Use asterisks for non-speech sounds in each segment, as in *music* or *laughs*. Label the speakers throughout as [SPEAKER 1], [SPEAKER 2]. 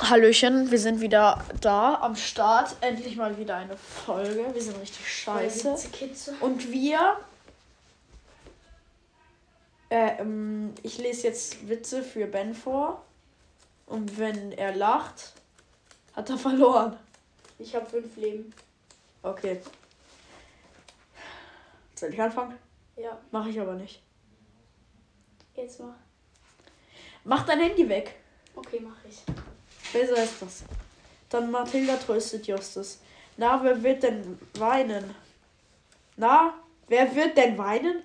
[SPEAKER 1] Hallöchen, wir sind wieder da am Start. Endlich mal wieder eine Folge. Wir sind richtig scheiße. Und wir. Äh, ähm, ich lese jetzt Witze für Ben vor. Und wenn er lacht, hat er verloren.
[SPEAKER 2] Ich habe fünf Leben.
[SPEAKER 1] Okay. Soll ich anfangen?
[SPEAKER 2] Ja.
[SPEAKER 1] Mache ich aber nicht.
[SPEAKER 2] Jetzt mach.
[SPEAKER 1] Mach dein Handy weg.
[SPEAKER 2] Okay, mach ich.
[SPEAKER 1] Besser ist das. Dann Mathilda tröstet Justus. Na, wer wird denn weinen? Na, wer wird denn weinen?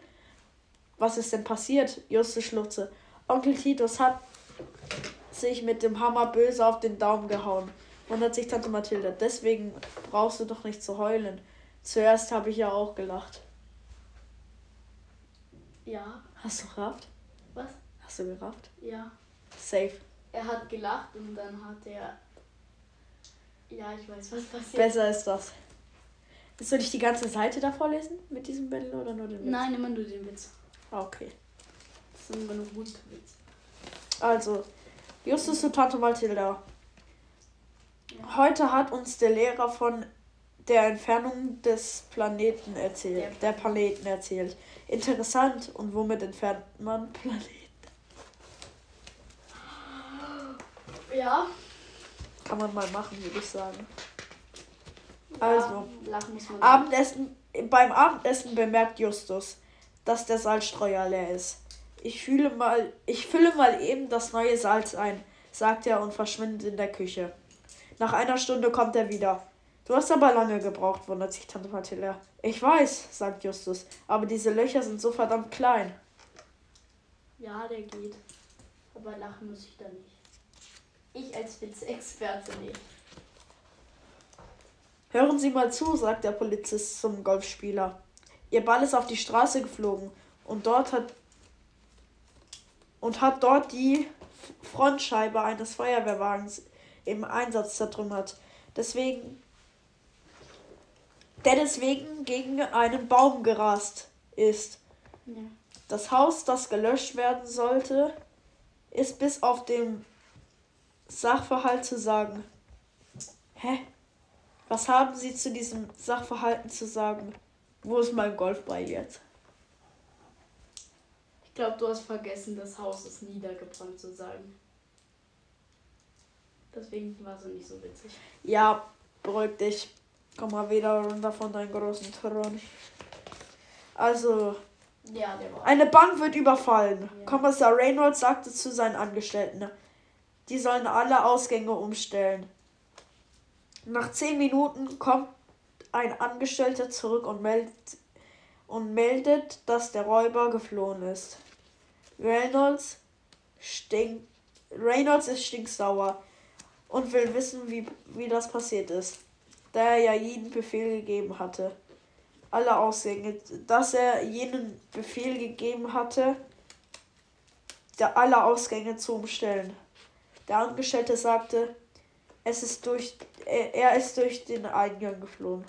[SPEAKER 1] Was ist denn passiert? Justus schluchze. Onkel Titus hat sich mit dem Hammer böse auf den Daumen gehauen. Wundert sich Tante Mathilda. Deswegen brauchst du doch nicht zu heulen. Zuerst habe ich ja auch gelacht.
[SPEAKER 2] Ja.
[SPEAKER 1] Hast du gerafft?
[SPEAKER 2] Was?
[SPEAKER 1] Hast du gerafft?
[SPEAKER 2] Ja.
[SPEAKER 1] Safe.
[SPEAKER 2] Er hat gelacht und dann hat er. Ja, ich weiß, was passiert.
[SPEAKER 1] Besser ist das. Soll ich die ganze Seite da vorlesen mit diesem Battle oder nur den Witz?
[SPEAKER 2] Nein, immer nur den Witz.
[SPEAKER 1] Okay.
[SPEAKER 2] Das sind immer nur gute Witze.
[SPEAKER 1] Also, Justus zu Tante Mathilda.
[SPEAKER 2] Ja.
[SPEAKER 1] Heute hat uns der Lehrer von der Entfernung des Planeten erzählt.
[SPEAKER 2] Der
[SPEAKER 1] Der Planeten erzählt. Interessant. Und womit entfernt man Planeten?
[SPEAKER 2] Ja.
[SPEAKER 1] Kann man mal machen, würde ich sagen.
[SPEAKER 2] ja.
[SPEAKER 1] Also.
[SPEAKER 2] Man.
[SPEAKER 1] Abendessen, beim Abendessen bemerkt Justus, dass der Salzstreuer leer ist. Ich fühle mal, ich fülle mal eben das neue Salz ein, sagt er und verschwindet in der Küche. Nach einer Stunde kommt er wieder. Du hast aber lange gebraucht, wundert sich Tante Mathilda. Ich weiß, sagt Justus, aber diese Löcher sind so verdammt klein.
[SPEAKER 2] Ja, der geht. Aber lachen muss ich da nicht. Als Witzexperte nicht.
[SPEAKER 1] Hören Sie mal zu, sagt der Polizist zum Golfspieler. Ihr Ball ist auf die Straße geflogen und dort hat und hat dort die Frontscheibe eines Feuerwehrwagens im Einsatz zertrümmert. Deswegen der deswegen gegen einen Baum gerast ist.
[SPEAKER 2] Ja.
[SPEAKER 1] Das Haus, das gelöscht werden sollte, ist bis auf den Sachverhalt zu sagen. Hä? Was haben Sie zu diesem Sachverhalten zu sagen? Wo ist mein Golfball jetzt?
[SPEAKER 2] Ich glaube, du hast vergessen, das Haus ist niedergebrannt zu sagen. Deswegen war es nicht so witzig.
[SPEAKER 1] Ja, beruhig dich. Komm mal wieder runter von deinem großen Thron. Also,
[SPEAKER 2] Ja, der war.
[SPEAKER 1] eine Bank wird überfallen.
[SPEAKER 2] Ja.
[SPEAKER 1] Kommissar Reynolds sagte zu seinen Angestellten, die sollen alle Ausgänge umstellen. Nach zehn Minuten kommt ein Angestellter zurück und meldet, und meldet, dass der Räuber geflohen ist. Reynolds, stink, Reynolds ist stinksauer und will wissen, wie, wie das passiert ist, da er ja jeden Befehl gegeben hatte. Alle Ausgänge, dass er jenen Befehl gegeben hatte, der alle Ausgänge zu umstellen. Der Angestellte sagte, es ist durch, er, er ist durch den Eingang geflohen.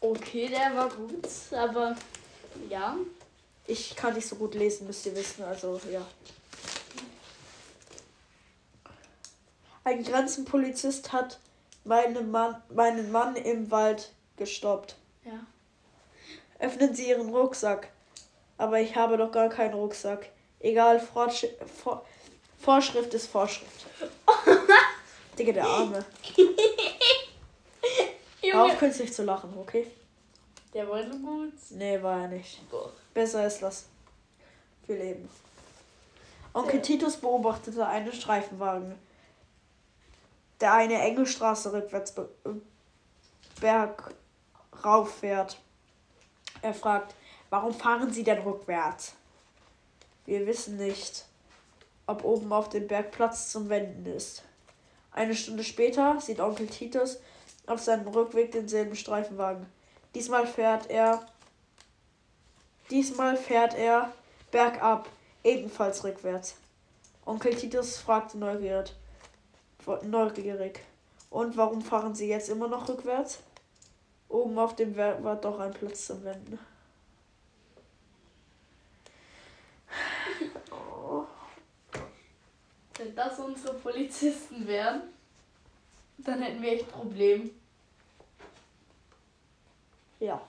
[SPEAKER 2] Okay, der war gut, aber ja.
[SPEAKER 1] Ich kann nicht so gut lesen, müsst ihr wissen, also ja. Ein Grenzenpolizist hat meinen Mann, meinen Mann im Wald gestoppt.
[SPEAKER 2] Ja.
[SPEAKER 1] Öffnen Sie Ihren Rucksack. Aber ich habe doch gar keinen Rucksack. Egal, Fortsch Vor Vorschrift ist Vorschrift. *laughs* Digga, der Arme. *laughs* Hör auf, künstlich zu lachen, okay?
[SPEAKER 2] Der war so gut.
[SPEAKER 1] Nee, war er nicht.
[SPEAKER 2] Doch.
[SPEAKER 1] Besser ist das. Für Leben. Onkel
[SPEAKER 2] Ja.
[SPEAKER 1] Titus beobachtete einen Streifenwagen, der eine enge Straße rückwärts be berg rauf fährt. Er fragt, warum fahren Sie denn rückwärts? Wir wissen nicht, ob oben auf dem Berg Platz zum Wenden ist. Eine Stunde später sieht Onkel Titus auf seinem Rückweg denselben Streifenwagen. Diesmal fährt er Diesmal fährt er bergab, ebenfalls rückwärts. Onkel Titus fragte neugierig. neugierig. Und warum fahren Sie jetzt immer noch rückwärts? Oben auf dem Berg war doch ein Platz zum Wenden. Oh.
[SPEAKER 2] Das Wenn das unsere Polizisten wären, dann hätten wir echt Problem.
[SPEAKER 1] Ja.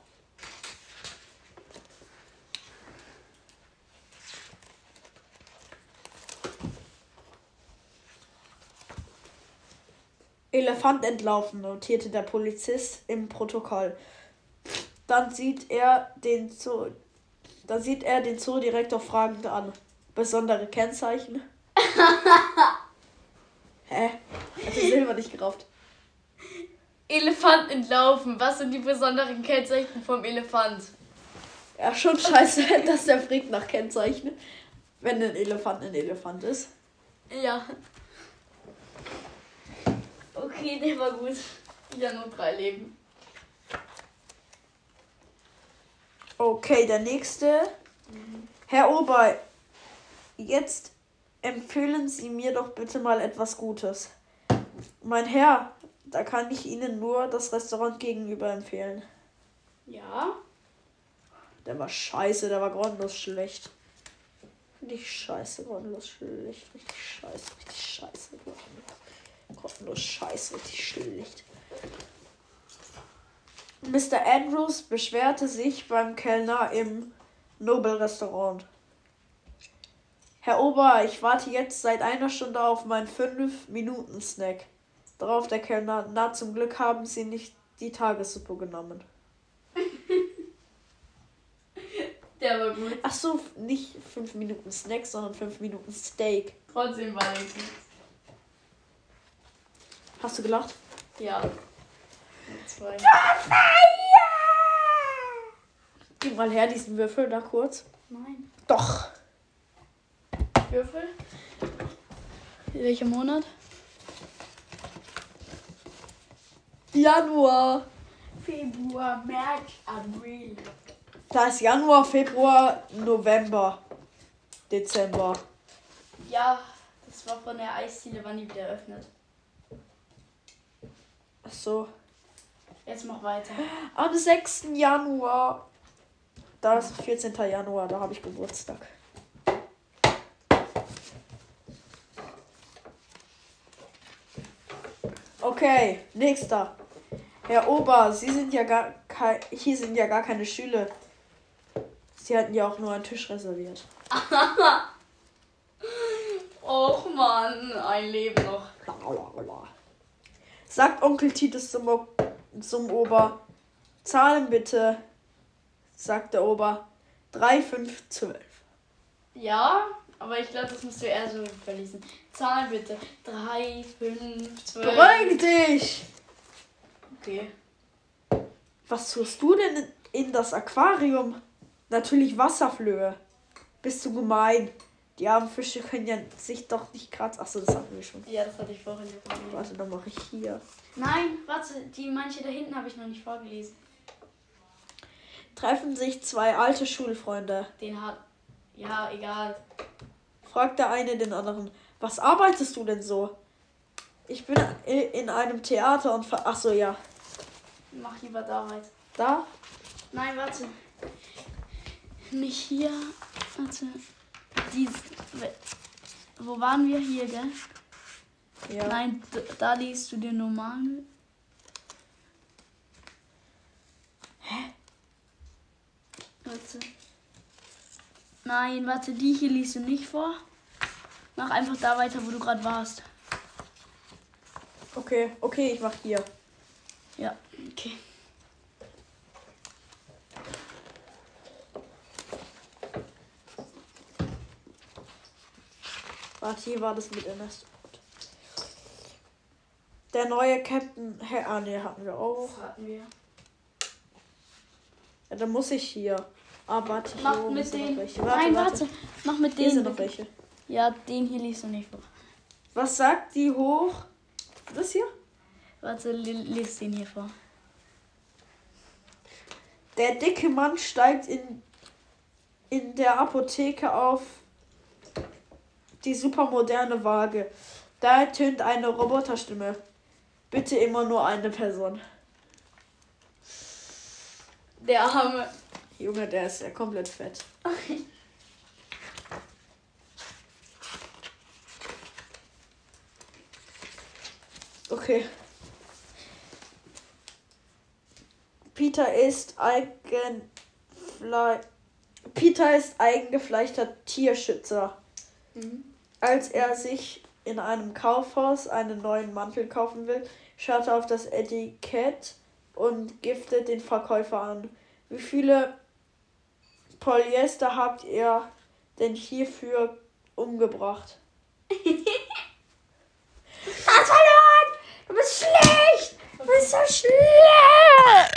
[SPEAKER 1] Elefant entlaufen, notierte der Polizist im Protokoll. Dann sieht er den Zoo, dann sieht er den Zoodirektor fragend an. Besondere Kennzeichen? *laughs* Hä? Hat der Silber nicht gerafft.
[SPEAKER 2] Elefant entlaufen. Was sind die besonderen Kennzeichen vom Elefant?
[SPEAKER 1] Ja, schon scheiße, *laughs* dass der fragt nach Kennzeichen, wenn ein Elefant ein Elefant ist.
[SPEAKER 2] Ja. Okay, der war gut. Ja, nur drei Leben.
[SPEAKER 1] Okay, der nächste. Herr Ober, jetzt empfehlen Sie mir doch bitte mal etwas Gutes. Mein Herr, da kann ich Ihnen nur das Restaurant gegenüber empfehlen.
[SPEAKER 2] Ja.
[SPEAKER 1] Der war scheiße, der war grundlos schlecht. Richtig scheiße, grundlos schlecht. Richtig scheiße, richtig scheiße. Grundlos scheiße, richtig schlecht. Mr. Andrews beschwerte sich beim Kellner im Nobel-Restaurant. Herr Ober, ich warte jetzt seit einer Stunde auf meinen 5-Minuten-Snack. Darauf der Kellner, na zum Glück haben Sie nicht die Tagessuppe genommen. *laughs*
[SPEAKER 2] Der war gut.
[SPEAKER 1] Ach so, nicht 5 Minuten Snack, sondern 5 Minuten Steak.
[SPEAKER 2] Trotzdem war er gut.
[SPEAKER 1] Hast du gelacht?
[SPEAKER 2] Ja. Zwei.
[SPEAKER 1] Gib mal her diesen Würfel da kurz.
[SPEAKER 2] Nein.
[SPEAKER 1] Doch.
[SPEAKER 2] Würfel. Welcher Monat?
[SPEAKER 1] Januar.
[SPEAKER 2] Februar, März, April.
[SPEAKER 1] Da ist Januar, Februar, November, Dezember.
[SPEAKER 2] Ja, das war von der Eisziele, wann die wieder eröffnet.
[SPEAKER 1] Ach so.
[SPEAKER 2] Jetzt mach weiter.
[SPEAKER 1] Am 6. Januar. Da ist 14. Januar, da habe ich Geburtstag. Okay, nächster. Herr Ober, Sie sind ja gar kein, hier sind ja gar keine Schüler. Sie hatten ja auch nur einen Tisch reserviert. *laughs*
[SPEAKER 2] Och man, ein Leben noch.
[SPEAKER 1] Sagt Onkel Titus zum, O- zum Ober. Zahlen bitte, sagt der Ober. 3, 5, 12.
[SPEAKER 2] Ja, aber ich glaube, das musst du eher so verlesen. Zahlen bitte. 3, 5, 12.
[SPEAKER 1] Beruhig dich!
[SPEAKER 2] Okay.
[SPEAKER 1] Was tust du denn in- das Aquarium? Natürlich Wasserflöhe. Bist du gemein? Die armen Fische können ja sich doch nicht kratzen. Achso, das hatten wir schon.
[SPEAKER 2] Ja, das hatte ich vorhin.
[SPEAKER 1] Warte, dann mache ich hier.
[SPEAKER 2] Nein, warte, die manche da hinten habe ich noch nicht vorgelesen.
[SPEAKER 1] Treffen sich zwei alte Schulfreunde.
[SPEAKER 2] Den hat. Ja, egal.
[SPEAKER 1] Fragt der eine den anderen. Was arbeitest du denn so? Ich bin in einem Theater und ver Ach so, ja.
[SPEAKER 2] Mach lieber da weiter.
[SPEAKER 1] Da?
[SPEAKER 2] Nein, warte. Nicht hier. Warte. Die, wo waren wir hier, gell?
[SPEAKER 1] Ja.
[SPEAKER 2] Nein, da liest du den normalen. Hä? Warte. Nein, warte, die hier liest du nicht vor. Mach einfach da weiter, wo du gerade warst.
[SPEAKER 1] Okay, okay, ich mach hier.
[SPEAKER 2] Ja, okay.
[SPEAKER 1] Warte, hier war das mit Ernest. Der neue Captain. Hä, ah, nee, hatten wir auch.
[SPEAKER 2] Das hatten wir.
[SPEAKER 1] Ja, dann muss ich hier. Ah, warte,
[SPEAKER 2] Mach
[SPEAKER 1] oben
[SPEAKER 2] mit den.
[SPEAKER 1] welche.
[SPEAKER 2] Nein, warte. Mach mit
[SPEAKER 1] Hier sind
[SPEAKER 2] denen.
[SPEAKER 1] noch welche.
[SPEAKER 2] Ja, den hier liest du nicht vor.
[SPEAKER 1] Was sagt die hoch? Das hier?
[SPEAKER 2] Warte, li- lies den hier vor.
[SPEAKER 1] Der dicke Mann steigt in, in der Apotheke auf die supermoderne Waage. Da ertönt eine Roboterstimme. Bitte immer nur eine Person.
[SPEAKER 2] Der arme.
[SPEAKER 1] Junge, der ist ja komplett fett. Okay. Peter ist Eigenfle Peter ist eigengefleischter Tierschützer.
[SPEAKER 2] Mhm.
[SPEAKER 1] Als er sich in einem Kaufhaus einen neuen Mantel kaufen will, schaut er auf das Etikett und giftet den Verkäufer an. Wie viele Polyester habt ihr denn hierfür umgebracht? *laughs*
[SPEAKER 2] Hast verloren! Du bist schlecht! Du bist so schlecht!